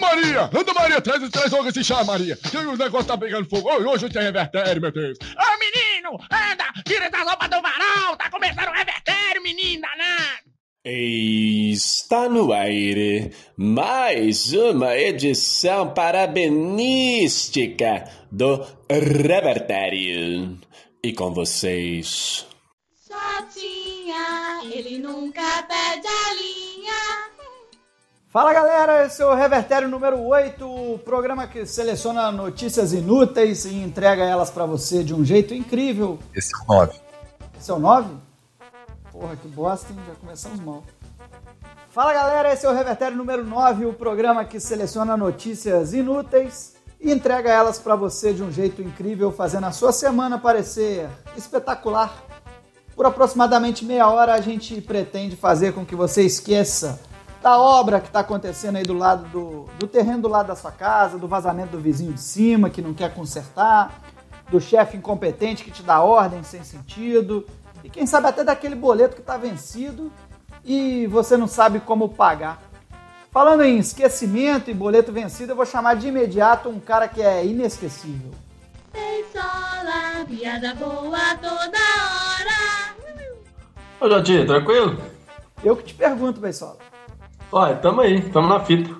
Maria! Anda, Maria, traz, traz logo esse chá, Maria. O negócio tá pegando fogo. Hoje tem revertério, meu Deus. Ô, menino, anda, tira essa roupa do varal. Tá começando o revertério, menino danado. Está no aire mais uma edição parabenística do Revertério. E com vocês. Sotinha, ele nunca perde a linha. Fala galera, esse é o Revertério número 8, o programa que seleciona notícias inúteis e entrega elas pra você de um jeito incrível. Esse é o 9. Esse é o 9? Porra, que bosta, hein? Já começamos mal. Fala galera, esse é o Revertério número 9, o programa que seleciona notícias inúteis e entrega elas pra você de um jeito incrível, fazendo a sua semana parecer espetacular. Por aproximadamente meia hora a gente pretende fazer com que você esqueça da obra que está acontecendo aí do lado do, do terreno do lado da sua casa, do vazamento do vizinho de cima que não quer consertar, do chefe incompetente que te dá ordem sem sentido, e quem sabe até daquele boleto que está vencido e você não sabe como pagar. Falando em esquecimento e boleto vencido, eu vou chamar de imediato um cara que é inesquecível. Beisola, piada boa toda hora. Ô, Jotinho, tranquilo? Eu que te pergunto, Beisola. Olha, tamo aí, tamo na fita.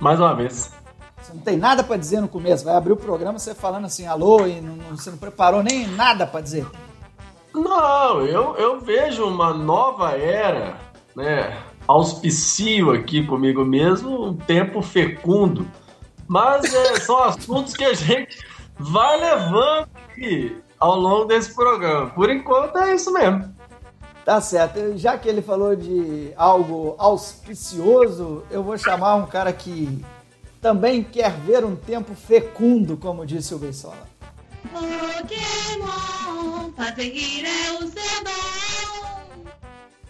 Mais uma vez. Você não tem nada para dizer no começo, vai abrir o programa você falando assim, alô, e não, não- você não preparou nem nada para dizer. Não, eu, eu vejo uma nova era, né? Auspicio aqui comigo mesmo, um tempo fecundo. Mas é, são assuntos que a gente vai levando aqui ao longo desse programa. Por enquanto é isso mesmo. Tá certo, já que ele falou de algo auspicioso, eu vou chamar um cara que também quer ver um tempo fecundo, como disse o Beisola. Pokémon, é o seu dom.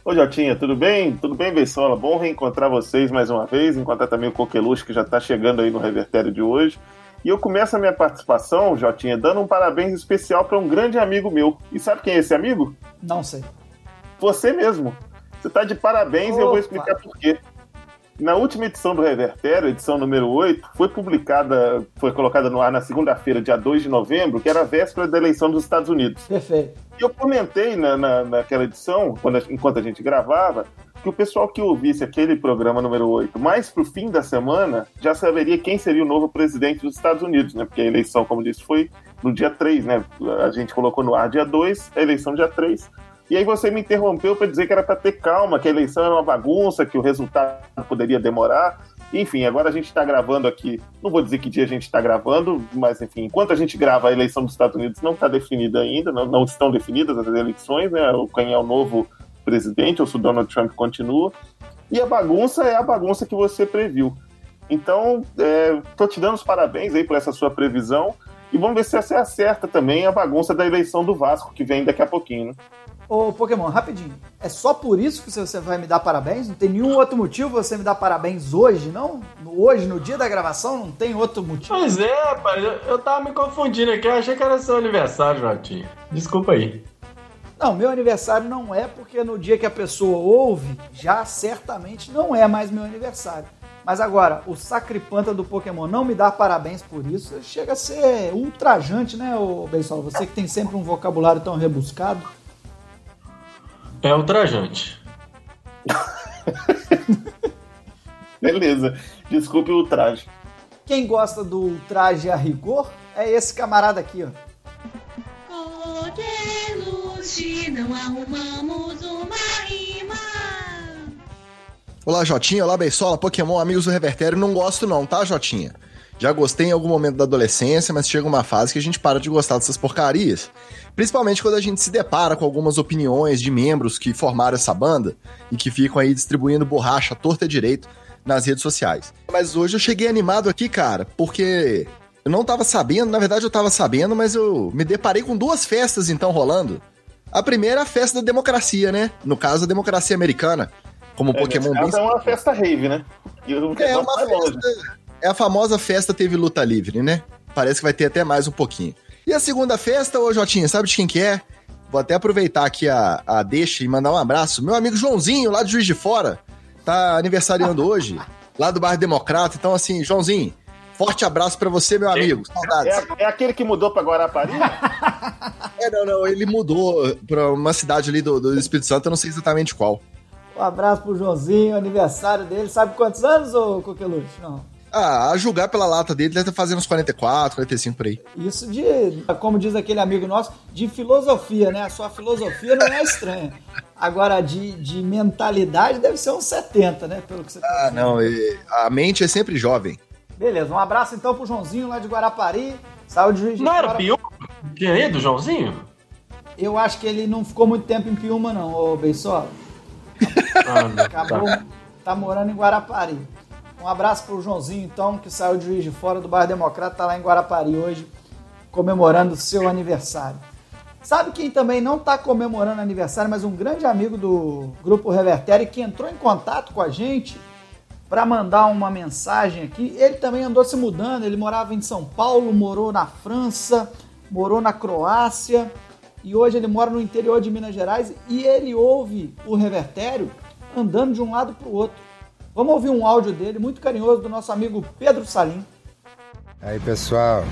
Ô Jotinha, tudo bem? Tudo bem, Beisola? Bom reencontrar vocês mais uma vez, encontrar também o Coqueluche que já está chegando aí no Revertério de hoje. E eu começo a minha participação, Jotinha, dando um parabéns especial para um grande amigo meu. E sabe quem é esse amigo? Não sei. Você mesmo. Você está de parabéns e eu vou Opa. explicar por quê. Na última edição do Revertério, edição número 8, foi publicada, foi colocada no ar na segunda-feira, dia 2 de novembro, que era a véspera da eleição dos Estados Unidos. Perfeito. E eu comentei na, na- naquela edição, quando enquanto a gente gravava, que o pessoal que ouvisse aquele programa número 8 mais pro fim da semana já saberia quem seria o novo presidente dos Estados Unidos, né? Porque a eleição, como disse, foi no dia 3, né? A gente colocou no ar dia 2, a eleição dia 3. E aí você me interrompeu para dizer que era para ter calma, que a eleição era uma bagunça, que o resultado poderia demorar. Enfim, agora a gente está gravando aqui. Não vou dizer que dia a gente está gravando, mas enfim, enquanto a gente grava, a eleição dos Estados Unidos não está definida ainda, não, não estão definidas as eleições, né? Quem é o novo presidente, ou se o Donald Trump continua. E a bagunça é a bagunça que você previu. Então, é, tô te dando os parabéns aí por essa sua previsão. E vamos ver se você acerta também a bagunça da eleição do Vasco, que vem daqui a pouquinho. Né? Ô, Pokémon, rapidinho. É só por isso que você vai me dar parabéns? Não tem nenhum outro motivo você me dar parabéns hoje, não? Hoje, no dia da gravação, não tem outro motivo? Pois é, rapaz, eu, eu tava me confundindo aqui, eu achei que era seu aniversário, Jotinho. Desculpa aí. Não, meu aniversário não é porque no dia que a pessoa ouve, já certamente não é mais meu aniversário. Mas agora, o sacripanta do Pokémon não me dar parabéns por isso, chega a ser ultrajante, né, ô Beisol? Você que tem sempre um vocabulário tão rebuscado. É ultrajante. Beleza. Desculpe o traje. Quem gosta do ultraje a rigor é esse camarada aqui, ó. Coqueluche, não arrumamos uma rima. Olá, Jotinha. Olá, Beisola, Pokémon, amigos do Revertério. Não gosto não, tá, Jotinha? Já gostei em algum momento da adolescência, mas chega uma fase que a gente para de gostar dessas porcarias. Principalmente quando a gente se depara com algumas opiniões de membros que formaram essa banda e que ficam aí distribuindo borracha torta e direito nas redes sociais. Mas hoje eu cheguei animado aqui, cara, porque eu não tava sabendo, na verdade eu tava sabendo, mas eu me deparei com duas festas então rolando. A primeira é a festa da democracia, né? No caso, a democracia americana. Como o Pokémon bem é uma festa rave, né? E é uma festa. É a famosa festa teve luta livre, né? Parece que vai ter até mais um pouquinho. E a segunda festa, ô Jotinha, sabe de quem que é? Vou até aproveitar aqui a, a deixa e mandar um abraço. Meu amigo Joãozinho, lá de Juiz de Fora, tá aniversariando hoje. lá do bairro Democrata. Então, assim, Joãozinho, forte abraço pra você, meu amigo. Saudades. É, é aquele que mudou pra Guarapari? É, não, não, ele mudou pra uma cidade ali do, do Espírito Santo, eu não sei exatamente qual. Um abraço pro Joãozinho, aniversário dele. Sabe quantos anos, ô Coqueluche? Não. Ah, a julgar pela lata dele, deve estar fazendo uns 44, 45 por aí. Isso de, como diz aquele amigo nosso, de filosofia, né? A sua filosofia não é estranha. Agora, de, de mentalidade deve ser uns 70, né? Pelo que você tá Ah, não, a mente é sempre jovem. Beleza, um abraço então pro Joãozinho lá de Guarapari. Saúde, juiz de Não era aí do Joãozinho? Eu acho que ele não ficou muito tempo em Piúma, não, ô Beisola. Ah. Acabou, tá morando em Guarapari. Um abraço pro Joãozinho, então, que saiu de Juiz de Fora do Bairro Democrata, tá lá em Guarapari hoje, comemorando o seu aniversário. Sabe quem também não tá comemorando aniversário, mas um grande amigo do Grupo Revertério que entrou em contato com a gente para mandar uma mensagem aqui. Ele também andou se mudando, ele morava em São Paulo, morou na França, morou na Croácia e hoje ele mora no interior de Minas Gerais e ele ouve o Revertério andando de um lado para o outro. Vamos ouvir um áudio dele muito carinhoso do nosso amigo Pedro Salim. Aí pessoal,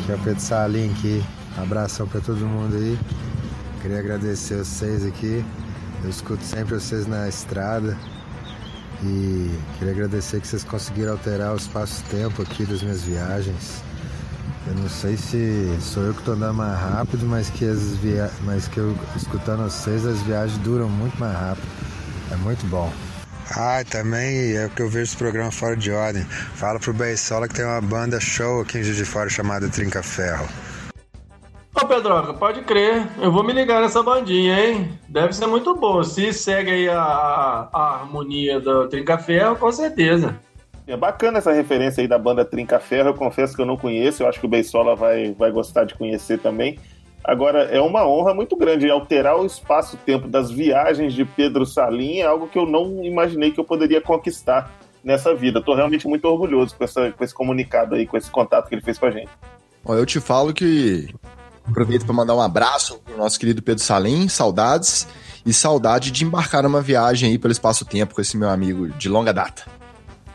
aqui é o Pedro Salim aqui. Abração pra todo mundo aí. Queria agradecer vocês aqui. Eu escuto sempre vocês na estrada. E queria agradecer que vocês conseguiram alterar o espaço-tempo aqui das minhas viagens. Eu não sei se sou eu que tô andando mais rápido, mas que as via... mas que eu escutando vocês as viagens duram muito mais rápido. É muito bom. Ah, também é que eu vejo esse programa fora de ordem. Fala pro Beisola que tem uma banda show aqui em Juiz de Fora chamada Trinca Ferro. Ô, Pedroca, pode crer. Eu vou me ligar nessa bandinha, hein? Deve ser muito boa. Se segue aí a, a- a harmonia do Trinca-Ferro, com certeza. É bacana essa referência aí da banda Trinca Ferro. Eu confesso que eu não conheço. Eu acho que o Beisola vai, vai gostar de conhecer também. Agora, é uma honra muito grande alterar o espaço-tempo das viagens de Pedro Salim. É algo que eu não imaginei que eu poderia conquistar nessa vida. Estou realmente muito orgulhoso com, essa, com esse comunicado aí, com esse contato que ele fez com a gente. Ó, eu te falo que aproveito para mandar um abraço pro nosso querido Pedro Salim, saudades e saudade de embarcar numa viagem aí pelo espaço-tempo com esse meu amigo de longa data.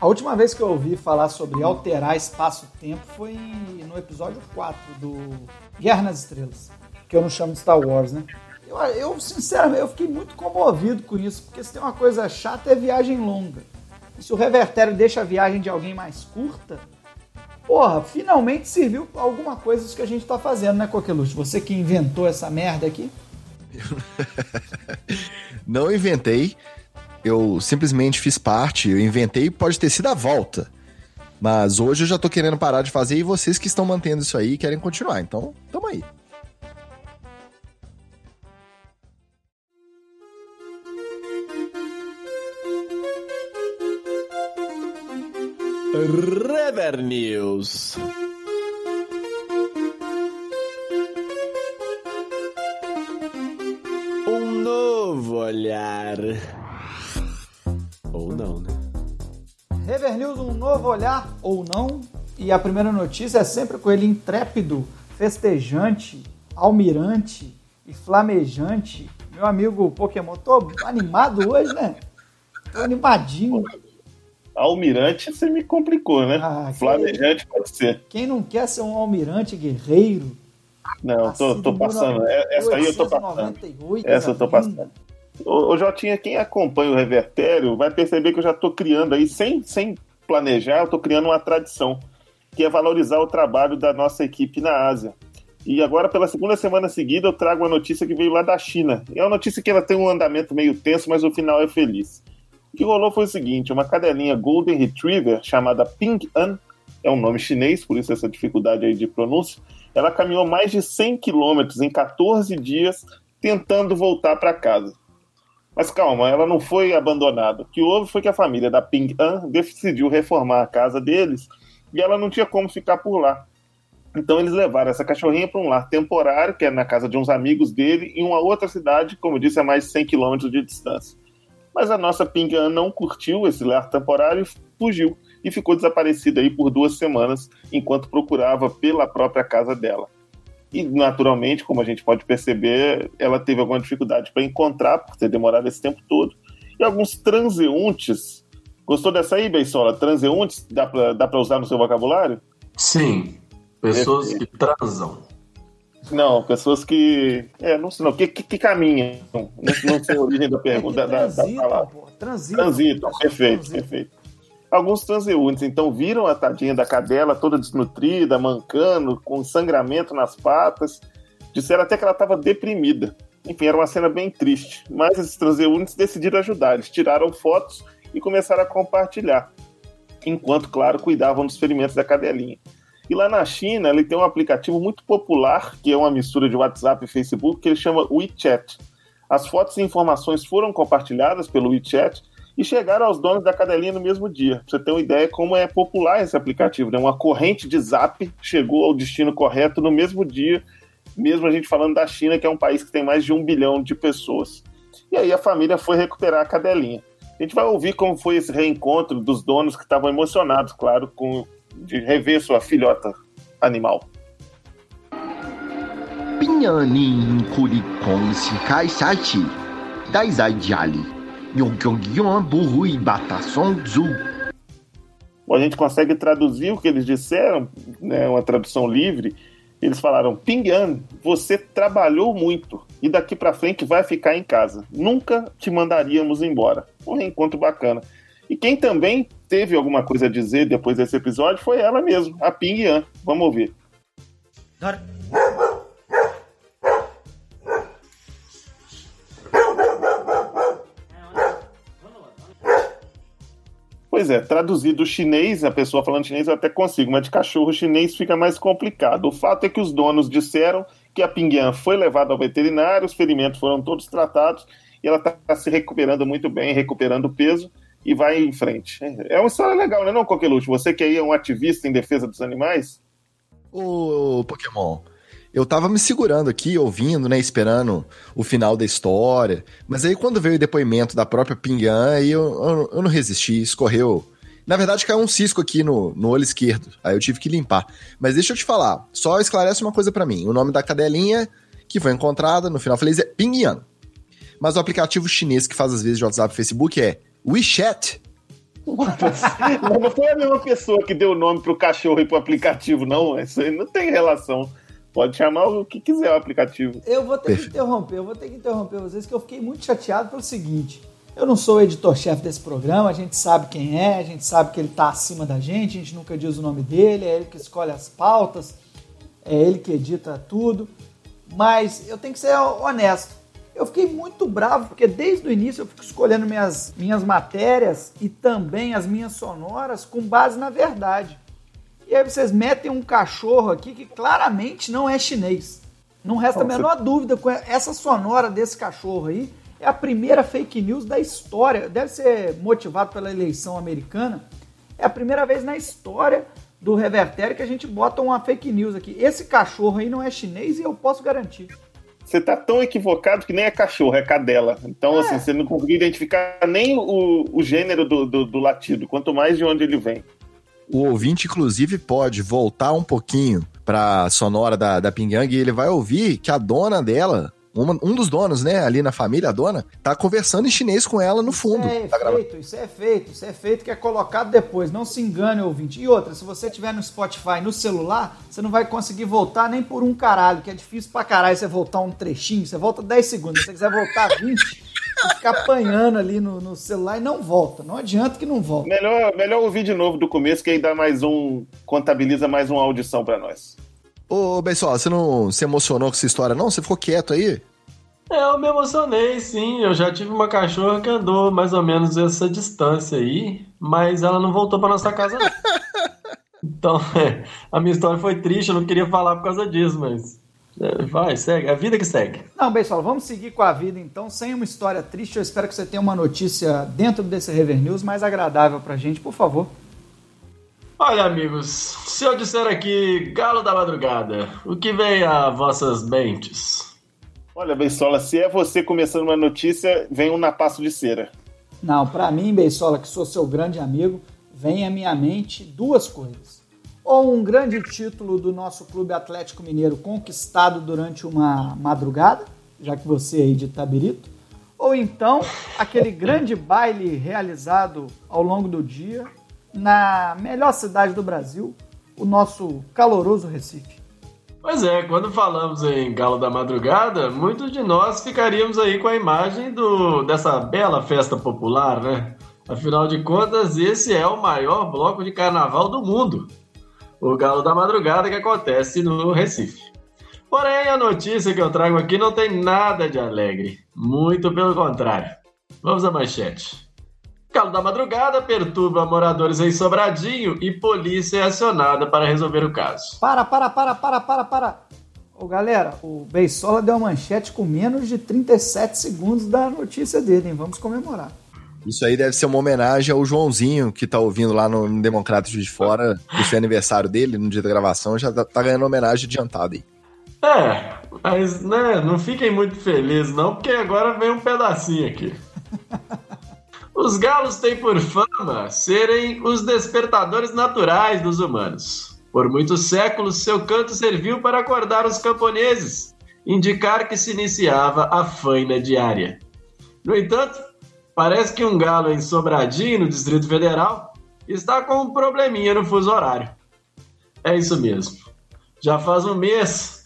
A última vez que eu ouvi falar sobre alterar espaço-tempo foi no episódio 4 do Guerra nas Estrelas, que eu não chamo de Star Wars, né? Eu, eu, sinceramente, eu fiquei muito comovido com isso, porque se tem uma coisa chata é viagem longa. E se o revertério deixa a viagem de alguém mais curta, porra, finalmente serviu alguma coisa isso que a gente tá fazendo, né, Coqueluche? Você que inventou essa merda aqui. Não inventei, eu simplesmente fiz parte, eu inventei pode ter sido a volta. Mas hoje eu já tô querendo parar de fazer e vocês que estão mantendo isso aí querem continuar. Então, tamo aí. Rever News. Um novo olhar. Não, né? Rever News, um novo olhar ou não. E a primeira notícia é sempre com ele intrépido, festejante, almirante e flamejante. Meu amigo Pokémon, tô animado hoje, né? Tô animadinho. Almirante, você me complicou, né? Ah, Flamejante pode ser. Quem não quer ser um almirante guerreiro? Não, tô, tô passando. É- Essa aí eu tô passando. 898, Essa eu tô passando. Ô, Jotinha, quem acompanha o Revertério vai perceber que eu já tô criando aí, sem, sem planejar, eu tô criando uma tradição, que é valorizar o trabalho da nossa equipe na Ásia. E agora, pela segunda semana seguida, eu trago uma notícia que veio lá da China. É uma notícia que ela tem um andamento meio tenso, mas o final é feliz. O que rolou foi o seguinte: uma cadelinha Golden Retriever chamada Ping An, é um nome chinês, por isso essa dificuldade aí de pronúncia. Ela caminhou mais de 100 quilômetros em 14 dias tentando voltar para casa. Mas calma, ela não foi abandonada. O que houve foi que a família da Ping An decidiu reformar a casa deles e ela não tinha como ficar por lá. Então eles levaram essa cachorrinha para um lar temporário, que é na casa de uns amigos dele, em uma outra cidade, como disse, a mais de 100 quilômetros de distância. Mas a nossa Ping An não curtiu esse lar temporário e fugiu. E ficou desaparecida aí por duas semanas, enquanto procurava pela própria casa dela. E, naturalmente, como a gente pode perceber, ela teve alguma dificuldade para encontrar, por ter demorado esse tempo todo. E alguns transeuntes Gostou dessa aí, Beisola? Transeuntes? Dá pra usar no seu vocabulário? Sim. Pessoas que transam. Não, pessoas que. É, não sei não, que, que, que caminham. Não, não sei a origem da pergunta. da, da, da Transitam, palavra. Transitam. Transitam, perfeito, Transitam. perfeito. Alguns transeuntes, então, viram a tadinha da cadela toda desnutrida, mancando, com sangramento nas patas. Disseram até que ela estava deprimida. Enfim, era uma cena bem triste. Mas esses transeuntes decidiram ajudar. Eles tiraram fotos e começaram a compartilhar. Enquanto, claro, cuidavam dos ferimentos da cadelinha. E lá na China, ele tem um aplicativo muito popular, que é uma mistura de WhatsApp e Facebook, que ele chama WeChat. As fotos e informações foram compartilhadas pelo WeChat e chegaram aos donos da cadelinha no mesmo dia. Pra você ter uma ideia como é popular esse aplicativo, né? Uma corrente de zap chegou ao destino correto no mesmo dia, mesmo a gente falando da China, que é um país que tem mais de um bilhão de pessoas. E aí a família foi recuperar a cadelinha. A gente vai ouvir como foi esse reencontro dos donos que estavam emocionados, claro, com de rever sua filhota animal. Pinhani Kurikon Sinkai Sati Daizai Jali Yonkyongyon, Burru e Batassonzu. Bom, a gente consegue traduzir o que eles disseram, né, uma tradução livre. Eles falaram: Pingyan, você trabalhou muito e daqui para frente vai ficar em casa. Nunca te mandaríamos embora. Um reencontro bacana. E quem também teve alguma coisa a dizer depois desse episódio foi ela mesma, a Ping Yan. Vamos ouvir. Pois é, traduzido do chinês, a pessoa falando chinês eu até consigo, mas de cachorro chinês fica mais complicado. O fato é que os donos disseram que a Pinguian foi levada ao veterinário, os ferimentos foram todos tratados e ela está se recuperando muito bem, recuperando peso e vai em frente. É uma história legal, né, não, Coqueluche? Você que aí é um ativista em defesa dos animais? Ô, Pokémon, eu tava me segurando aqui, ouvindo, né, esperando o final da história. Mas aí quando veio o depoimento da própria Pingan, aí eu, eu, eu não resisti, escorreu. Na verdade, caiu um cisco aqui no, no olho esquerdo. Aí eu tive que limpar. Mas deixa eu te falar, só esclarece uma coisa pra mim. O nome da cadelinha que foi encontrada, no final feliz, é Pingyang. Mas o aplicativo chinês que faz às vezes de WhatsApp e Facebook é WeChat. Não foi a mesma pessoa que deu o nome pro cachorro e pro aplicativo, não. Isso aí não tem relação. Pode chamar o que quiser o aplicativo. Eu vou ter que interromper, eu vou ter que interromper vocês, que eu fiquei muito chateado pelo seguinte. Eu não sou o editor-chefe desse programa, a gente sabe quem é, a gente sabe que ele tá acima da gente, a gente nunca diz o nome dele, é ele que escolhe as pautas, é ele que edita tudo. Mas eu tenho que ser honesto. Eu fiquei muito bravo, porque desde o início eu fico escolhendo minhas, minhas matérias e também as minhas sonoras com base na verdade. E aí vocês metem um cachorro aqui que claramente não é chinês. Não resta a menor dúvida com essa sonora desse cachorro aí. É a primeira fake news da história. Deve ser motivado pela eleição americana. É a primeira vez na história do Revertério que a gente bota uma fake news aqui. Esse cachorro aí não é chinês e eu posso garantir. Você tá tão equivocado que nem é cachorro, é cadela. Então, É. assim, você não conseguiu identificar nem o, o gênero do, do, do latido, quanto mais de onde ele vem. O ouvinte, inclusive, pode voltar um pouquinho pra sonora da, da Pingyang e ele vai ouvir que a dona dela, uma- um dos donos, né, ali na família, a dona, tá conversando em chinês com ela no fundo. Isso é Tá feito, isso é feito, isso é feito que é colocado depois. Não se engane, ouvinte. E outra, se você tiver no Spotify no celular, você não vai conseguir voltar nem por um caralho, que é difícil pra caralho você voltar um trechinho. Você volta 10 segundos. Se você quiser voltar 20, você fica apanhando ali no, no celular e não volta. Não adianta que não volta. Melhor, melhor ouvir de novo do começo, que aí dá mais um. contabiliza mais uma audição pra nós. Ô, Bessola, você não se emocionou com essa história, não? Você ficou quieto aí? É, eu me emocionei, sim. Eu já tive uma cachorra que andou mais ou menos essa distância aí, mas ela não voltou pra nossa casa, não. Então, é, a minha história foi triste, eu não queria falar por causa disso, mas. É, vai, segue. É a vida que segue. Não, pessoal, vamos seguir com a vida então, sem uma história triste. Eu espero que você tenha uma notícia dentro desse Rever News mais agradável pra gente, por favor. Olha, amigos, se eu disser aqui Galo da Madrugada, o que vem a vossas mentes? Olha, Beisola, se é você começando uma notícia, vem um napaço de cera. Não, pra mim, Beisola, que sou seu grande amigo, vem à minha mente duas coisas. Ou um grande título do nosso Clube Atlético Mineiro conquistado durante uma madrugada, já que você é aí de Tabirito, ou então aquele grande baile realizado ao longo do dia na melhor cidade do Brasil, o nosso caloroso Recife. Pois é, quando falamos em Galo da Madrugada, muitos de nós ficaríamos aí com a imagem do, dessa bela festa popular, né? Afinal de contas, esse é o maior bloco de carnaval do mundo. O Galo da Madrugada que acontece no Recife. Porém, a notícia que eu trago aqui não tem nada de alegre. Muito pelo contrário. Vamos à manchete. Galo da Madrugada perturba moradores em Sobradinho e polícia é acionada para resolver o caso. Para, para, para, para, para, para. Ô, galera, o Beisola deu uma manchete com menos de 37 segundos da notícia dele, hein? Vamos comemorar. Isso aí deve ser uma homenagem ao Joãozinho, que tá ouvindo lá no Democrata de Fora, esse aniversário dele, no dia da gravação, já tá, tá ganhando homenagem adiantada aí. É, mas né, não fiquem muito felizes não, porque agora vem um pedacinho aqui. Os galos têm por fama serem os despertadores naturais dos humanos. Por muitos séculos, seu canto serviu para acordar os camponeses, indicar que se iniciava a faina diária. No entanto, parece que um galo em Sobradinho, no Distrito Federal, está com um probleminha no fuso horário. É isso mesmo. Já faz um mês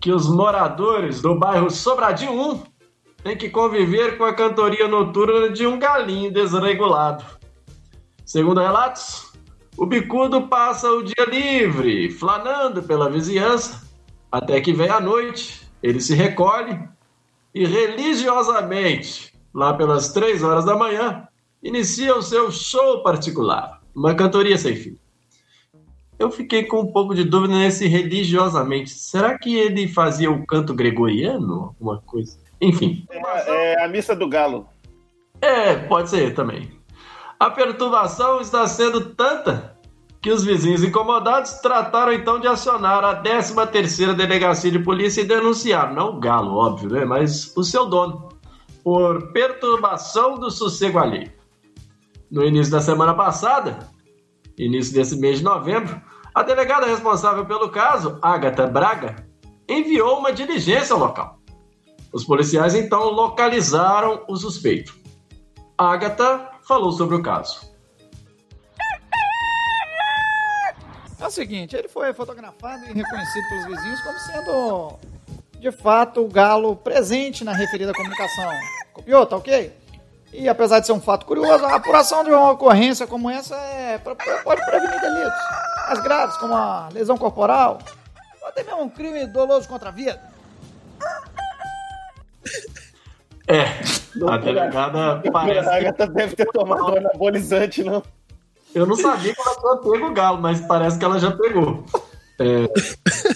que os moradores do bairro Sobradinho 1 têm que conviver com a cantoria noturna de um galinho desregulado. Segundo relatos, o bicudo passa o dia livre, flanando pela vizinhança, até que vem a noite, ele se recolhe e religiosamente, lá pelas três horas da manhã, inicia o seu show particular, uma cantoria sem fim. Eu fiquei com um pouco de dúvida nesse religiosamente. Será que ele fazia o canto gregoriano? Alguma coisa? Enfim. É, é a missa do galo. É, pode ser também. A perturbação está sendo tanta que os vizinhos incomodados trataram então de acionar a 13ª Delegacia de Polícia e denunciar, não o galo, óbvio, né, mas o seu dono, por perturbação do sossego alheio. No início da semana passada, início desse mês de novembro, a delegada responsável pelo caso, Agatha Braga, enviou uma diligência ao local. Os policiais então localizaram o suspeito. Agatha falou sobre o caso. É o seguinte, ele foi fotografado e reconhecido pelos vizinhos como sendo, de fato, o galo presente na referida comunicação. Copiou, tá ok? E apesar de ser um fato curioso, a apuração de uma ocorrência como essa é, pode prevenir delitos mais graves, como a lesão corporal, ou até mesmo um crime doloso contra a vida. É, a delegada parece. A Agatha deve ter tomado um anabolizante, não. Eu não sabia que ela tinha pego o galo, mas parece que ela já pegou. É,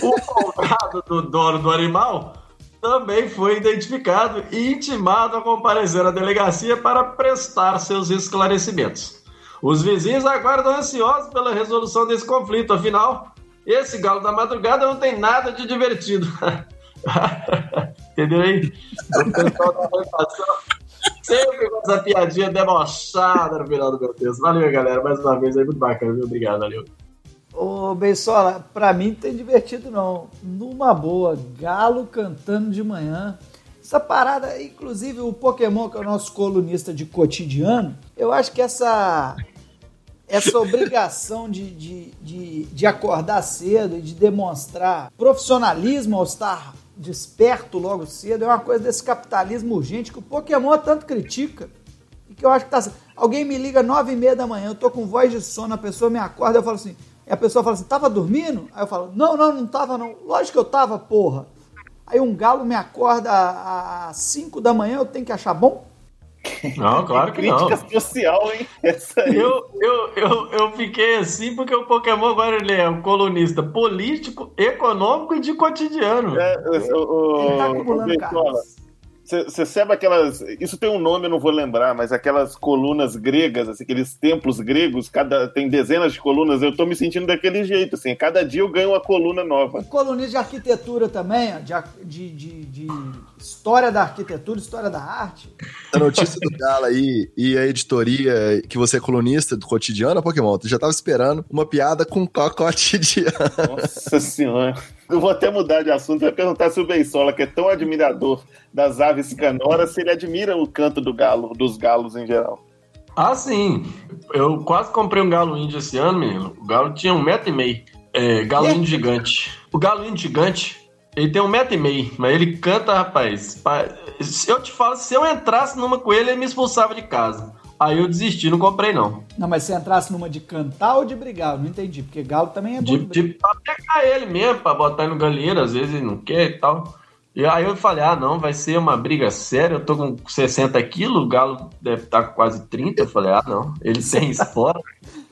o folgado do dono do animal também foi identificado e intimado a comparecer à delegacia para prestar seus esclarecimentos. Os vizinhos aguardam ansiosos pela resolução desse conflito, afinal, esse galo da madrugada não tem nada de divertido. Entendeu aí? O pessoal da reputação sempre com essa piadinha debochada no final do meu texto. Valeu, galera, mais uma vez aí, muito bacana, viu? Obrigado, valeu. Ô, Beisola, pra mim não tem divertido não. Numa boa, galo cantando de manhã. Essa parada, inclusive o Pokémon, que é o nosso colunista de cotidiano, eu acho que essa essa obrigação de, de, de, de acordar cedo e de demonstrar profissionalismo ao estar desperto logo cedo é uma coisa desse capitalismo urgente que o Pokémon tanto critica. E que eu acho que tá. Alguém me liga nove e meia da manhã, eu tô com voz de sono, a pessoa me acorda, eu falo assim. E a pessoa fala assim: tava dormindo? Aí eu falo: não, não, não tava não. Lógico que eu tava, porra. Aí um galo me acorda às 5 da manhã, eu tenho que achar bom? Não, claro que Crítica não. social, hein? Essa aí. Eu, eu, eu, eu fiquei assim porque o Pokémon agora ele é um colunista político, econômico e de cotidiano. É, o- o- Ele tá o- acumulando cartas. Você sabe aquelas. Isso tem um nome, eu não vou lembrar, mas aquelas colunas gregas, assim, aqueles templos gregos, cada tem dezenas de colunas. Eu tô me sentindo daquele jeito, assim. Cada dia eu ganho uma coluna nova. Colunista de arquitetura também, ó, de, de, de, de história da arquitetura, história da arte. A notícia do Galo aí e a editoria que você é colunista do cotidiano, Pokémon, tu já tava esperando uma piada com cotidiano. Nossa senhora. Eu vou até mudar de assunto e perguntar se o Beisola, que é tão admirador das aves canoras, se ele admira o canto do galo, dos galos em geral. Ah, sim. Eu quase comprei um galo índio esse ano, menino. O galo tinha um metro e meio. É, galo índio gigante. O galo índio gigante, ele tem um metro e meio, mas ele canta, rapaz. eu te falo, se eu entrasse numa com ele, ele me expulsava de casa. Aí eu desisti, não comprei não. Não, mas se entrasse numa de cantar ou de brigar? Eu não entendi, porque galo também é bom. De, de brigar. de pra pegar ele mesmo, pra botar ele no galinheiro, às vezes ele não quer e tal. E aí eu falei, ah, não, vai ser uma briga séria, eu tô com 60 quilos, o galo deve estar com quase 30. Eu falei, ah, não, ele tem espora.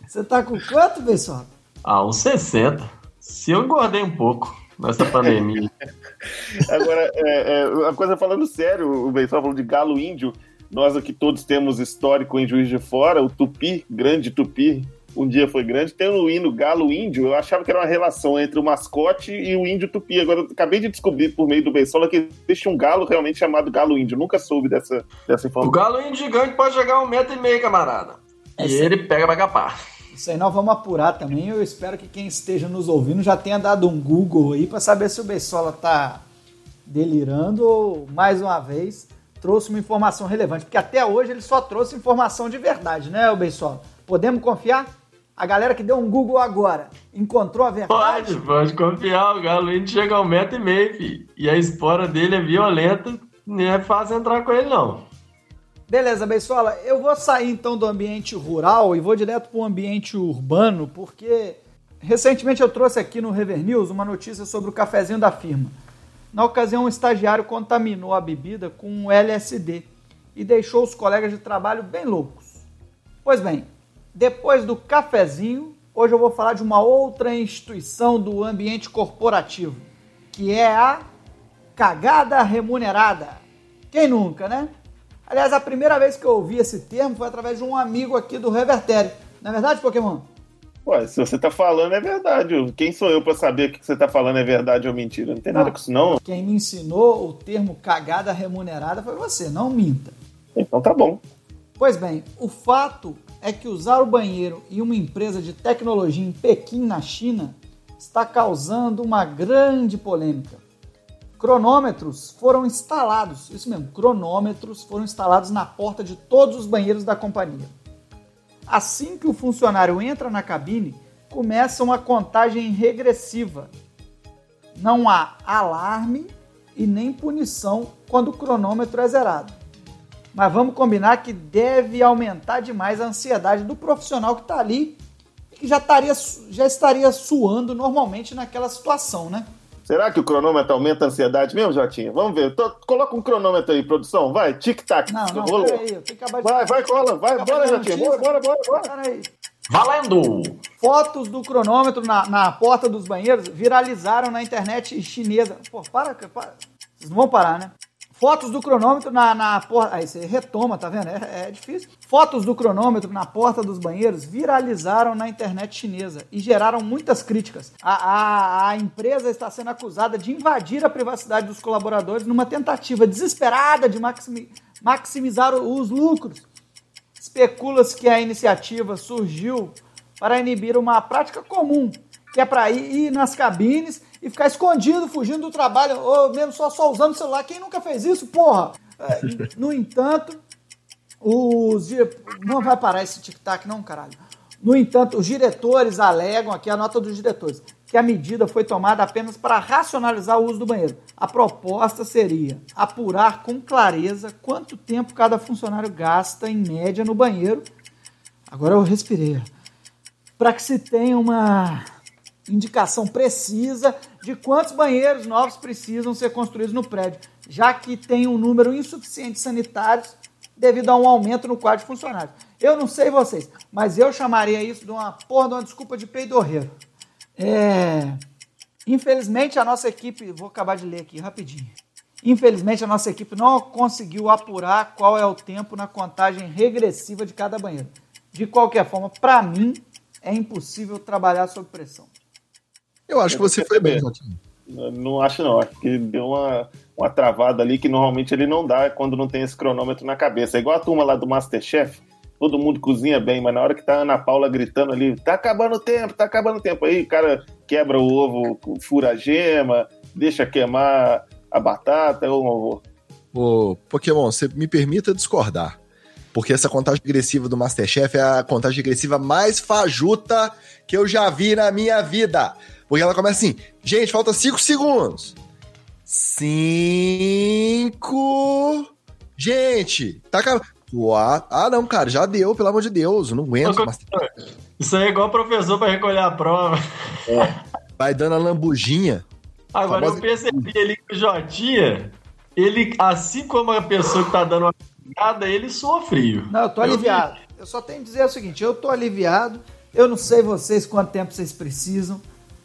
Você tá com quanto, pessoal? Ah, uns 60. Se eu engordei um pouco nessa pandemia. Agora, é, é, uma coisa falando sério, o Beisola falou de galo índio. Nós aqui todos temos histórico em Juiz de Fora, o Tupi, grande Tupi, um dia foi grande. Tem o hino galo índio, eu achava que era uma relação entre o mascote e o índio Tupi. Agora, eu acabei de descobrir por meio do Beisola que existe um galo realmente chamado galo índio. Nunca soube dessa, dessa O informação. galo índio gigante pode chegar a um metro e meio, camarada. E Esse- ele pega pra capar. Isso aí nós vamos apurar também. Eu espero que quem esteja nos ouvindo já tenha dado um Google aí para saber se o Beisola tá delirando ou, mais uma vez, trouxe uma informação relevante. Porque até hoje ele só trouxe informação de verdade, né, o Beisola? Podemos confiar? A galera que deu um Google agora encontrou a verdade? Pode, pode confiar. O galo índio chega a um metro e meio, filho. E a espora dele é violenta. Não é fácil entrar com ele, não. Beleza, Beisola, eu vou sair então do ambiente rural e vou direto para o ambiente urbano, porque recentemente eu trouxe aqui no Rever News uma notícia sobre o cafezinho da firma. Na ocasião, um estagiário contaminou a bebida com um LSD e deixou os colegas de trabalho bem loucos. Pois bem, depois do cafezinho, hoje eu vou falar de uma outra instituição do ambiente corporativo, que é a cagada remunerada. Quem nunca, né? Aliás, a primeira vez que eu ouvi esse termo foi através de um amigo aqui do Revertério. Não é verdade, Pokémon? Ué, se você tá falando é verdade. Quem sou eu pra saber que você tá falando é verdade ou mentira? Não tem nada com isso, não. Quem me ensinou o termo cagada remunerada foi você, não minta. Então tá bom. Pois bem, o fato é que usar o banheiro em uma empresa de tecnologia em Pequim, na China, está causando uma grande polêmica. Cronômetros foram instalados, isso mesmo, cronômetros foram instalados na porta de todos os banheiros da companhia. Assim que o funcionário entra na cabine, começa uma contagem regressiva. Não há alarme e nem punição quando o cronômetro é zerado. Mas vamos combinar que deve aumentar demais a ansiedade do profissional que está ali e que já estaria, já estaria suando normalmente naquela situação, né? Será que o cronômetro aumenta a ansiedade mesmo, Jotinha? Vamos ver. Tô- coloca um cronômetro aí, produção. Vai, tic-tac. Não, não, Rolou. peraí, eu tenho que acabar de... Vai, vai, cola. Vai, bora, Jotinha. Bora, bora, bora, bora. Peraí. Valendo! Fotos do cronômetro na, na porta dos banheiros viralizaram na internet chinesa. Pô, para, para. Vocês não vão parar, né? Fotos do cronômetro na, na porta. Aí você retoma, tá vendo? É, é difícil. Fotos do cronômetro na porta dos banheiros viralizaram na internet chinesa e geraram muitas críticas. A, a, a empresa está sendo acusada de invadir a privacidade dos colaboradores numa tentativa desesperada de maximi- maximizar os lucros. Especula-se que a iniciativa surgiu para inibir uma prática comum, que é para ir, ir nas cabines e ficar escondido, fugindo do trabalho, ou mesmo só, só usando o celular. Quem nunca fez isso, porra? É, no entanto, os. Não vai parar esse tic-tac, não, caralho. No entanto, os diretores alegam, aqui a nota dos diretores, que a medida foi tomada apenas para racionalizar o uso do banheiro. A proposta seria apurar com clareza quanto tempo cada funcionário gasta, em média, no banheiro. Agora eu respirei. Para que se tenha uma indicação precisa de quantos banheiros novos precisam ser construídos no prédio, já que tem um número insuficiente de sanitários devido a um aumento no quadro de funcionários. Eu não sei vocês, mas eu chamaria isso de uma porra de uma desculpa de peidorreiro. É... Infelizmente a nossa equipe, vou acabar de ler aqui rapidinho. Infelizmente a nossa equipe não conseguiu apurar qual é o tempo na contagem regressiva de cada banheiro. De qualquer forma, para mim é impossível trabalhar sob pressão. Eu acho que você foi bem, Jotinho. Não, não acho não, acho que deu uma, uma travada ali que normalmente ele não dá quando não tem esse cronômetro na cabeça. É igual a turma lá do Masterchef, todo mundo cozinha bem, mas na hora que tá a Ana Paula gritando ali, tá acabando o tempo, tá acabando o tempo, aí o cara quebra o ovo, fura a gema, deixa queimar a batata, é horror. Ô, Pokémon, você me permita discordar. Porque essa contagem regressiva do Masterchef é a contagem regressiva mais fajuta que eu já vi na minha vida. Porque ela começa assim, gente, falta 5 segundos. 5. Gente, tá acabando. Ah, não, cara, já deu, pelo amor de Deus, eu não aguento. Masterchef. Isso aí é igual professor para recolher a prova. É, vai dando a lambujinha. Agora eu percebi ali que o Jotinha, ele, assim como a pessoa que tá dando uma pegada, ele soa frio. Não, eu tô aliviado. Eu só tenho que dizer o seguinte, eu tô aliviado. Eu não sei vocês quanto tempo vocês precisam,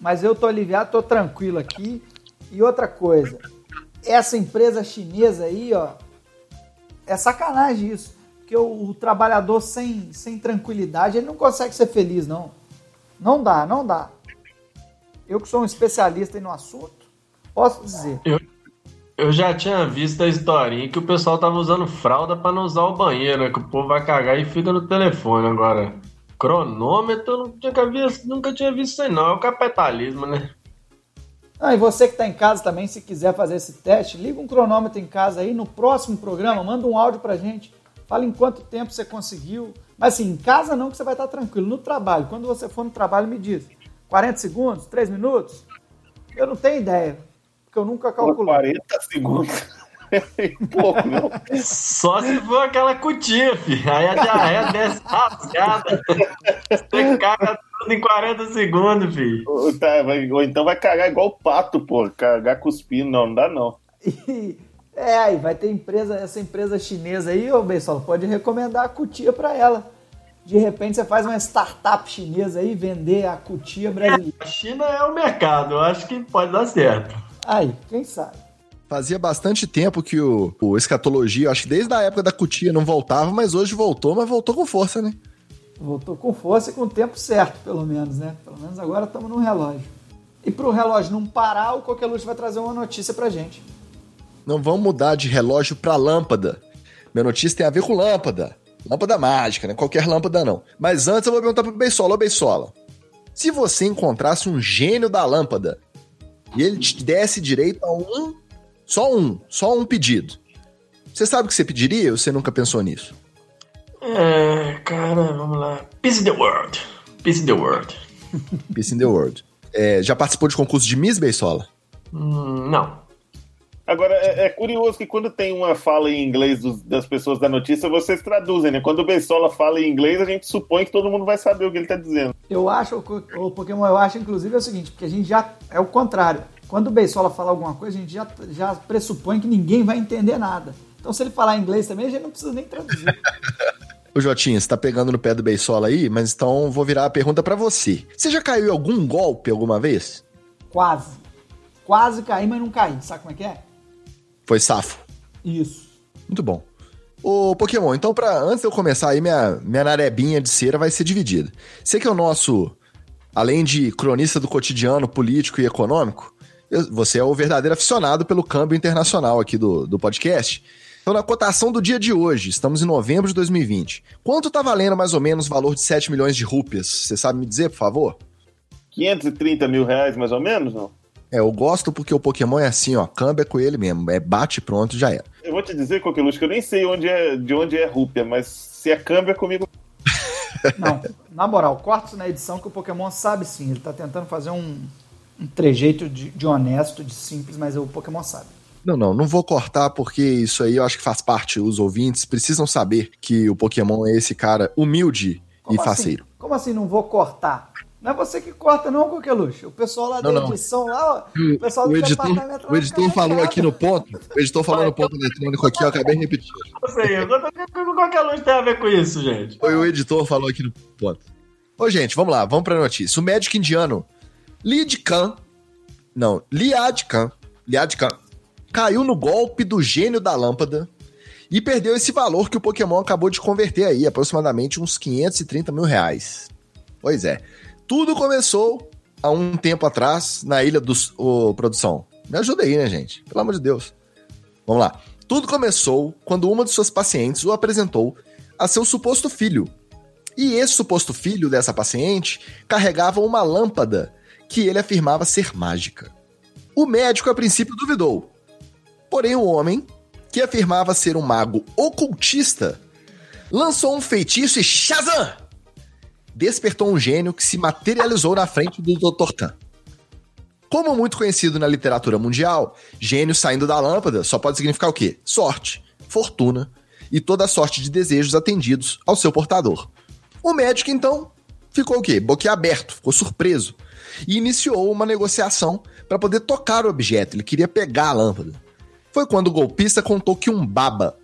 mas eu tô aliviado, tô tranquilo aqui. E outra coisa, essa empresa chinesa aí, ó, é sacanagem isso. Porque o, o, trabalhador sem, sem tranquilidade, ele não consegue ser feliz, não. Não dá, não dá. Eu que sou um especialista no assunto, posso dizer. Eu, eu já tinha visto a historinha que o pessoal tava usando fralda para não usar o banheiro, né? Que o povo vai cagar e fica no telefone agora. Cronômetro, eu nunca, visto, nunca tinha visto isso aí, não. É o capitalismo, né? Ah, e você que está em casa também, se quiser fazer esse teste, liga um cronômetro em casa aí. No próximo programa, manda um áudio pra gente. Fala em quanto tempo você conseguiu. Mas assim, em casa não, que você vai estar tranquilo. No trabalho, quando você for no trabalho, me diz. 40 segundos? 3 minutos? Eu não tenho ideia, porque eu nunca calculei. 40 segundos. Pouco, não. Só se for aquela cutia, filho. Aí a diarreia desce rasgada. Você caga tudo em 40 segundos, filho. Ou, tá, vai, ou então vai cagar igual o pato, pô. Cagar cuspindo, não, não dá não. é, aí vai ter empresa, essa empresa chinesa aí, ô Beisola, pode recomendar a cutia para ela. De repente você faz uma startup chinesa aí, vender a cutia brasileira. A China é o mercado, eu acho que pode dar certo. Aí, quem sabe? Fazia bastante tempo que o, o escatologia, acho que desde a época da cutia não voltava, mas hoje voltou, mas voltou com força, né? Voltou com força e com o tempo certo, pelo menos, né? Pelo menos agora estamos no relógio. E para o relógio não parar, o Coqueluche vai trazer uma notícia pra gente. Não vamos mudar de relógio para lâmpada. Minha notícia tem a ver com lâmpada. Lâmpada mágica, né? Qualquer lâmpada não. Mas antes eu vou perguntar pro Beisola. Ô Beisola, se você encontrasse um gênio da lâmpada e ele te desse direito a um, só um, só um pedido, você sabe o que você pediria ou você nunca pensou nisso? É, cara, vamos lá. Peace in the world. Peace in the world. Peace in the world. É, já participou de concurso de Miss Beisola? Hum, não. Agora, é, é, curioso que quando tem uma fala em inglês dos, das pessoas da notícia, vocês traduzem, né? Quando o Bensola fala em inglês, a gente supõe que todo mundo vai saber o que ele tá dizendo. Eu acho, o Pokémon, eu acho, inclusive, é o seguinte, porque a gente já. É o contrário. Quando o Bensola fala alguma coisa, a gente já, já pressupõe que ninguém vai entender nada. Então, se ele falar inglês também, a gente não precisa nem traduzir. Ô Jotinha, você tá pegando no pé do Beisola aí, mas então vou virar a pergunta para você. Você já caiu em algum golpe alguma vez? Quase. Quase caí, mas não caí. Sabe como é que é? Foi safo. Isso. Muito bom. Ô, Pokémon, então pra, antes de eu começar aí, minha, minha narebinha de cera vai ser dividida. Você que é o nosso, além de cronista do cotidiano político e econômico, você é o verdadeiro aficionado pelo câmbio internacional aqui do, do podcast. Então, na cotação do dia de hoje, estamos em novembro de 2020. Quanto tá valendo mais ou menos o valor de 7 milhões de rúpias? Você sabe me dizer, por favor? 530 mil reais, mais ou menos, não? É, eu gosto porque o Pokémon é assim, ó, câmbio é com ele mesmo, é bate pronto já era. Eu vou te dizer, Coqueluche, que eu nem sei onde é, de onde é rúpia, mas se é câmbio é comigo. Não, na moral, corta na edição que o Pokémon sabe sim, ele tá tentando fazer um, um trejeito de, de honesto, de simples, mas o Pokémon sabe. Não, não, não vou cortar porque isso aí eu acho que faz parte. Os ouvintes precisam saber que o Pokémon é esse cara humilde Como e assim? faceiro. Como assim não vou cortar? Não é você que corta, não, Coqueluche. O pessoal lá Não, da não. edição, lá, o pessoal do O editor, o editor falou aqui no ponto, o editor falou no ponto eletrônico aqui, eu acabei repetindo. Não sei, eu- qualquer luz tem a ver com isso, gente. Foi o editor falou aqui no ponto. Ô, gente, vamos lá, vamos pra notícia. O médico indiano Lid Khan, não, Liad Khan, Liad Khan, caiu no golpe do gênio da lâmpada e perdeu esse valor que o Pokémon acabou de converter aí, aproximadamente uns 530 mil reais. Pois é. Tudo começou há um tempo atrás na ilha dos. Ô, produção, me ajuda aí, né, gente? Pelo amor de Deus. Vamos lá. Tudo começou quando uma de suas pacientes o apresentou a seu suposto filho. E esse suposto filho dessa paciente carregava uma lâmpada que ele afirmava ser mágica. O médico a princípio duvidou. Porém, o homem, que afirmava ser um mago ocultista, lançou um feitiço e Shazam! Despertou um gênio que se materializou na frente do Dr. Tan. Como muito conhecido na literatura mundial, gênio saindo da lâmpada só pode significar o quê? Sorte, fortuna e toda sorte de desejos atendidos ao seu portador. O médico, então, ficou o quê? Boquiaberto, ficou surpreso e iniciou uma negociação para poder tocar o objeto. Ele queria pegar a lâmpada. Foi quando o golpista contou que um baba,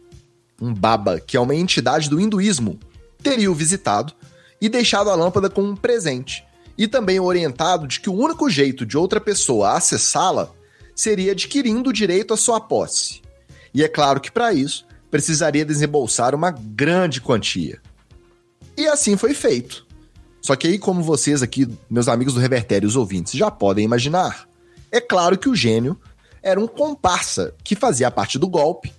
um baba, que é uma entidade do hinduísmo, teria o visitado e deixado a lâmpada como um presente e também orientado de que o único jeito de outra pessoa acessá-la seria adquirindo o direito à sua posse. E é claro que para isso precisaria desembolsar uma grande quantia. E assim foi feito. Só que aí, como vocês aqui, meus amigos do Revertério e os ouvintes, já podem imaginar, é claro que o gênio era um comparsa que fazia parte do golpe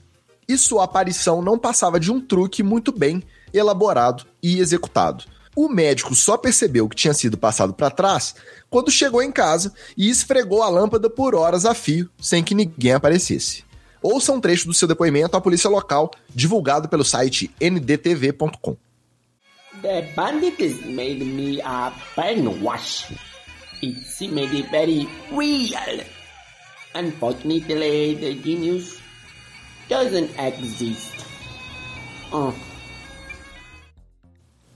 e sua aparição não passava de um truque muito bem elaborado e executado. O médico só percebeu que tinha sido passado para trás quando chegou em casa e esfregou a lâmpada por horas a fio, sem que ninguém aparecesse. Ouça um trecho do seu depoimento à polícia local, divulgado pelo site ndtv.com. The bandits made me a brainwash. It very real. Unfortunately, the genius doesn't exist. Oh.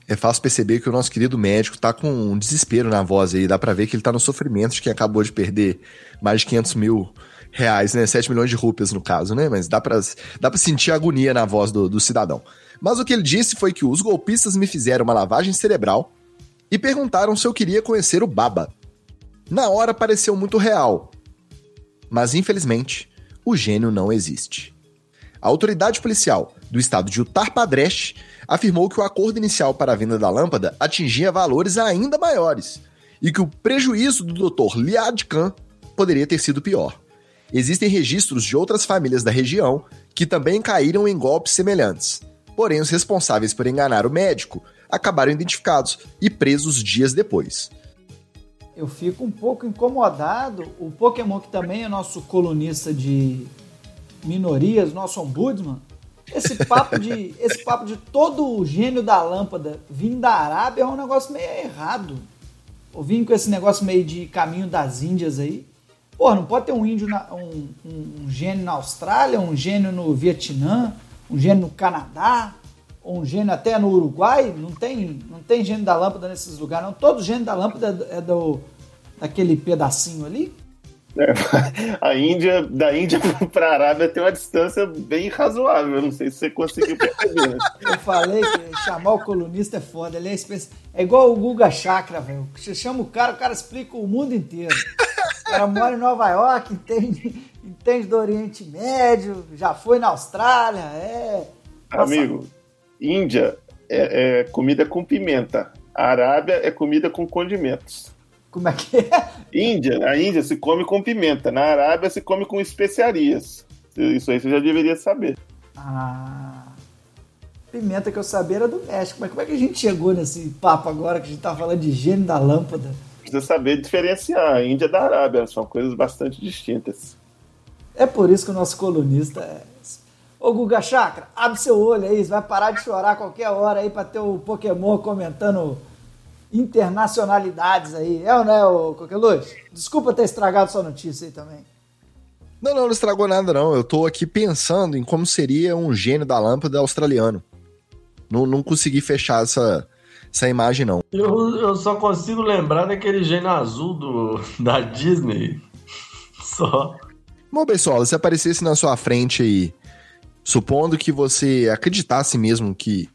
É fácil perceber que o nosso querido médico tá com um desespero na voz aí. Dá pra ver que ele tá no sofrimento de quem acabou de perder mais de 500 mil reais, né? 7 milhões de rupias no caso, né? Mas dá pra, dá sentir a agonia na voz do, do cidadão. Mas o que ele disse foi que os golpistas me fizeram uma lavagem cerebral e perguntaram se eu queria conhecer o Baba. Na hora pareceu muito real, mas infelizmente o gênio não existe. A autoridade policial do estado de Uttar Pradesh afirmou que o acordo inicial para a venda da lâmpada atingia valores ainda maiores e que o prejuízo do Dr. Liad Khan poderia ter sido pior. Existem registros de outras famílias da região que também caíram em golpes semelhantes. Porém, os responsáveis por enganar o médico acabaram identificados e presos dias depois. Eu fico um pouco incomodado. O Pokémon, que também é nosso colunista de minorias, nosso ombudsman, esse papo de, esse papo de todo o gênio da lâmpada vindo da Arábia é um negócio meio errado. Ou vim com esse negócio meio de caminho das Índias aí. Pô, não pode ter um índio, na, um, um, um gênio na Austrália, um gênio no Vietnã, um gênio no Canadá, ou um gênio até no Uruguai. Não tem, não tem gênio da lâmpada nesses lugares, não. Todo gênio da lâmpada é do, daquele pedacinho ali. É, a Índia, da Índia para a Arábia tem uma distância bem razoável. Não sei se você conseguiu perceber. Né? Eu falei que chamar o colunista é foda. Ele é, especi... é igual o Guga Chakra, velho. Você chama o cara, o cara explica o mundo inteiro. O cara mora em Nova York, entende, entende do Oriente Médio, já foi na Austrália, é. Amigo, Índia é, é comida com pimenta. A Arábia é comida com condimentos. Como é que é? Índia, a Índia se come com pimenta, na Arábia se come com especiarias. Isso aí você já deveria saber. Ah. Pimenta que eu sabia era do México, mas como é que a gente chegou nesse papo agora que a gente tá falando de gênio da lâmpada? Precisa saber diferenciar a Índia da Arábia, são coisas bastante distintas. É por isso que o nosso colunista é. Ô Guga Chakra, abre seu olho aí, você vai parar de chorar a qualquer hora aí pra ter o Pokémon comentando internacionalidades aí. É ou não é, ô Coqueluz? Desculpa ter estragado sua notícia aí também. Não, não, não estragou nada, não. Eu tô aqui pensando em como seria um gênio da lâmpada australiano. Não, não consegui fechar essa, essa imagem, não. Eu, eu só consigo lembrar daquele gênio azul do, da Disney. Só. Bom, pessoal, se aparecesse na sua frente aí, supondo que você acreditasse mesmo que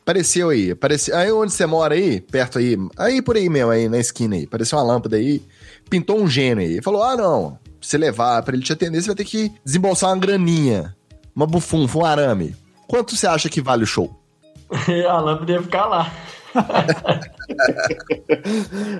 Apareceu aí, apareceu. Aí onde você mora aí, perto aí, aí por aí mesmo, aí na esquina aí, apareceu uma lâmpada aí, pintou um gênio aí. Falou: ah, não, pra você levar, pra ele te atender, você vai ter que desembolsar uma graninha, uma bufunfa, um arame. Quanto você acha que vale o show? a lâmpada ia ficar lá.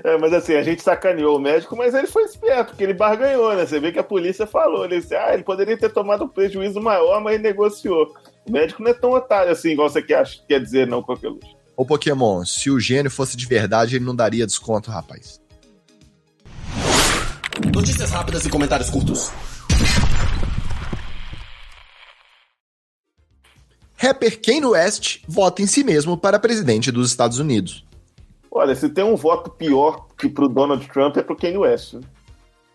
É, mas assim, a gente sacaneou o médico, mas ele foi esperto, porque ele barganhou, né? Você vê que a polícia falou, ele disse, ah, ele poderia ter tomado um prejuízo maior, mas negociou. O médico não é tão otário assim, igual você quer, quer dizer, não, qualquer luz. Ô Pokémon, se o gênio fosse de verdade, ele não daria desconto, rapaz. Notícias rápidas e comentários curtos. Rapper Kanye West vota em si mesmo para presidente dos Estados Unidos. Olha, se tem um voto pior que pro Donald Trump é pro Kanye West. né?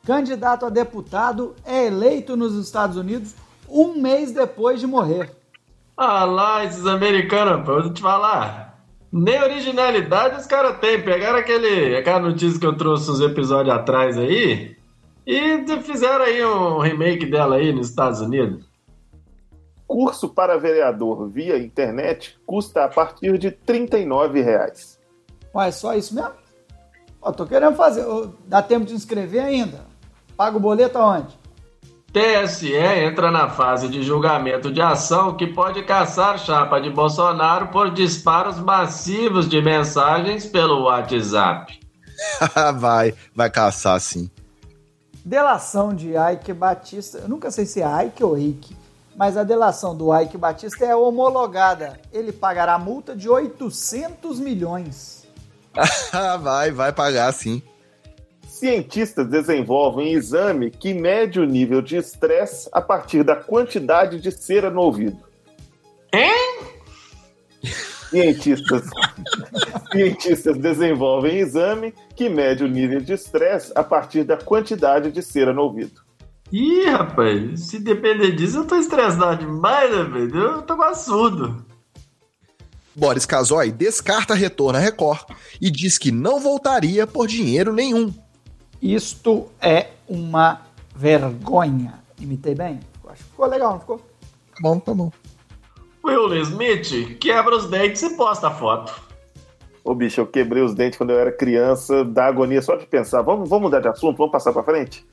Candidato a deputado é eleito nos Estados Unidos um mês depois de morrer. Ah lá, esses americanos, pô, eu vou te falar. Nem originalidade os caras têm. Pegaram aquele, aquela notícia que eu trouxe uns episódios atrás aí e fizeram aí um remake dela aí nos Estados Unidos. Curso para vereador via internet custa a partir de 39 reais. Ué, só isso mesmo? Ó, tô querendo fazer. Dá tempo de inscrever ainda? Paga o boleto aonde? TSE entra na fase de julgamento de ação que pode caçar chapa de Bolsonaro por disparos massivos de mensagens pelo WhatsApp. vai, vai caçar sim. Delação de Ike Batista. Eu nunca sei se é Ike ou Ike, mas a delação do Ike Batista é homologada. Ele pagará multa de 800 milhões. vai, vai pagar sim. Cientistas desenvolvem exame que mede o nível de estresse a partir da quantidade de cera no ouvido. Hein? Cientistas, cientistas desenvolvem exame que mede o nível de estresse a partir da quantidade de cera no ouvido. Ih, rapaz, se depender disso, eu tô estressado demais, né, velho? Eu tô quase surdo. Boris Casoy descarta retorno à Record e diz que não voltaria por dinheiro nenhum. Isto é uma vergonha. Imitei bem? Acho que ficou legal, não ficou? Tá bom, tá bom. Will Smith quebra os dentes e posta a foto. Ô bicho, eu quebrei os dentes quando eu era criança, dá agonia só de pensar. Vamos, vamos mudar de assunto, vamos passar pra frente?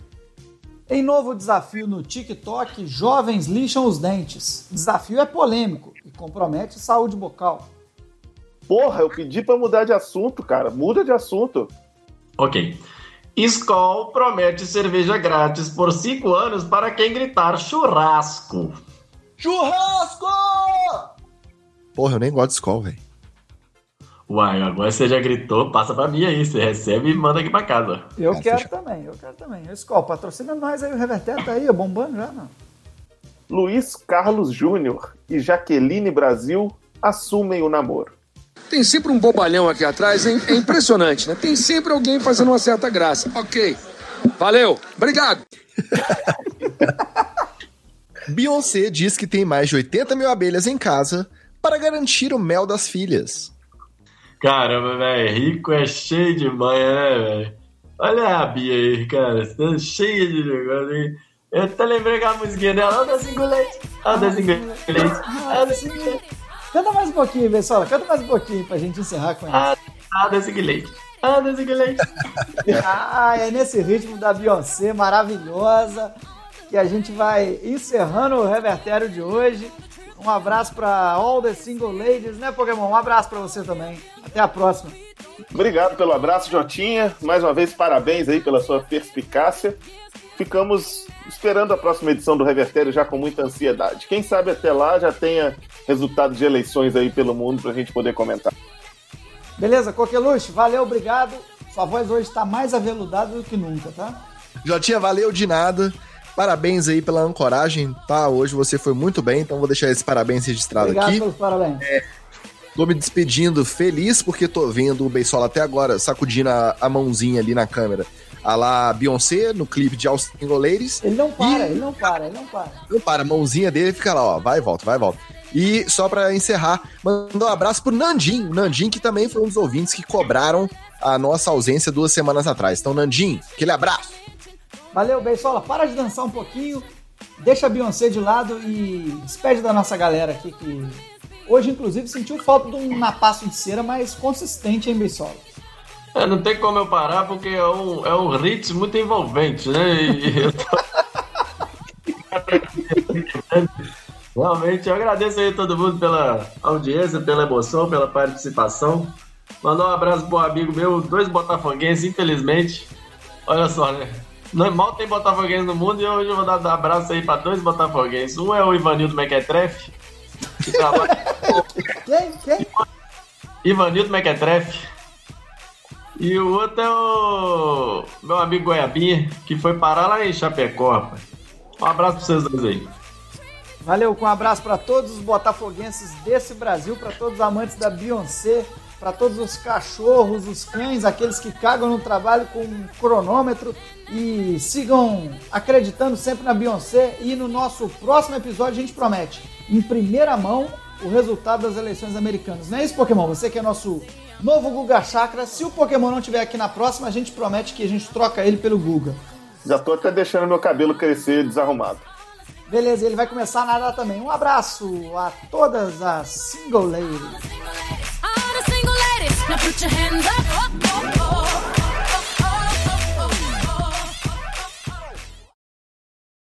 Em novo desafio no TikTok, jovens lixam os dentes. Desafio é polêmico e compromete saúde bucal. Porra, eu pedi pra mudar de assunto, cara. Muda de assunto. Ok. Skol promete cerveja grátis por 5 anos para quem gritar churrasco. Churrasco! Porra, eu nem gosto de escola, velho. Uai, agora você já gritou, passa pra mim aí. Você recebe e manda aqui pra casa. Eu Ah, quero também, eu quero também. Skol, patrocina nós aí, o Reverter tá aí, bombando já, não. Luiz Carlos Júnior e Jaqueline Brasil assumem o namoro. Tem sempre um bobalhão aqui atrás, hein? É impressionante, né? Tem sempre alguém fazendo uma certa graça. Ok. Valeu. Obrigado. Beyoncé diz que tem mais de 80 mil abelhas em casa para garantir o mel das filhas. Caramba, velho. Rico é cheio de manha, né, velho? Olha a Bia aí, cara. Tá cheia de negócio aí. Eu até lembrei aquela musiquinha dela. Anda cinco leite. Anda cinco leite. Anda cinco leite. Canta mais um pouquinho, Bessola, canta mais um pouquinho pra gente encerrar com cinco leite. Anda cinco leite. Ah, é nesse ritmo da Beyoncé maravilhosa que a gente vai encerrando o revertério de hoje. Um abraço para all the single ladies, né, Pokémon? Um abraço para você também. Até a próxima. Obrigado pelo abraço, Jotinha. Mais uma vez, parabéns aí pela sua perspicácia. Ficamos esperando a próxima edição do Revertério já com muita ansiedade. Quem sabe até lá já tenha resultado de eleições aí pelo mundo pra gente poder comentar. Beleza, Coqueluche? Valeu, obrigado. Sua voz hoje está mais aveludada do que nunca, tá? Jotinha, valeu de nada. Parabéns aí pela ancoragem, tá? Hoje você foi muito bem, então vou deixar esse parabéns registrado Obrigado aqui. pelos parabéns. Tô me despedindo feliz porque tô vendo o Beisola até agora sacudindo a, a mãozinha ali na câmera. A lá Beyoncé no clipe de All Single Ladies. Ele não para, ele não para, ele não para. Não para, a mãozinha dele fica lá, ó, vai e volta, vai e volta. E só pra encerrar, mandar um abraço pro Nandim, Nandim que também foi um dos ouvintes que cobraram a nossa ausência duas semanas atrás. Então, Nandim, aquele abraço. Valeu, Beisola. Para de dançar um pouquinho, deixa a Beyoncé de lado e despede da nossa galera aqui que hoje, inclusive, sentiu falta de um napaço de cera mais consistente, hein, Beisola? É, não tem como eu parar porque é um, é um ritmo muito envolvente, né? E eu tô... Realmente, eu agradeço aí todo mundo pela audiência, pela emoção, pela participação. Mandar um abraço pro amigo meu, dois botafoguenses, infelizmente. Olha só, né? Mal tem botafoguenses no mundo e hoje eu vou dar um abraço aí pra dois botafoguenses. Um é o Ivanildo Mequetrefe, que trabalha... Quem? Quem? Ivanildo Mequetrefe. E o outro é o meu amigo Goiabinha, que foi parar lá em Chapecó, rapaz. Um abraço pra vocês dois aí. Valeu, com um abraço para todos os botafoguenses desse Brasil, para todos os amantes da Beyoncé, para todos os cachorros, os cães, aqueles que cagam no trabalho com um cronômetro e sigam acreditando sempre na Beyoncé. E no nosso próximo episódio a gente promete, em primeira mão, o resultado das eleições americanas. Não é isso, Pokémon? Você que é nosso novo Guga Chakra. Se o Pokémon não estiver aqui na próxima, a gente promete que a gente troca ele pelo Guga. Já tô até deixando meu cabelo crescer desarrumado. Beleza, ele vai começar a nadar também. Um abraço a todas as single ladies.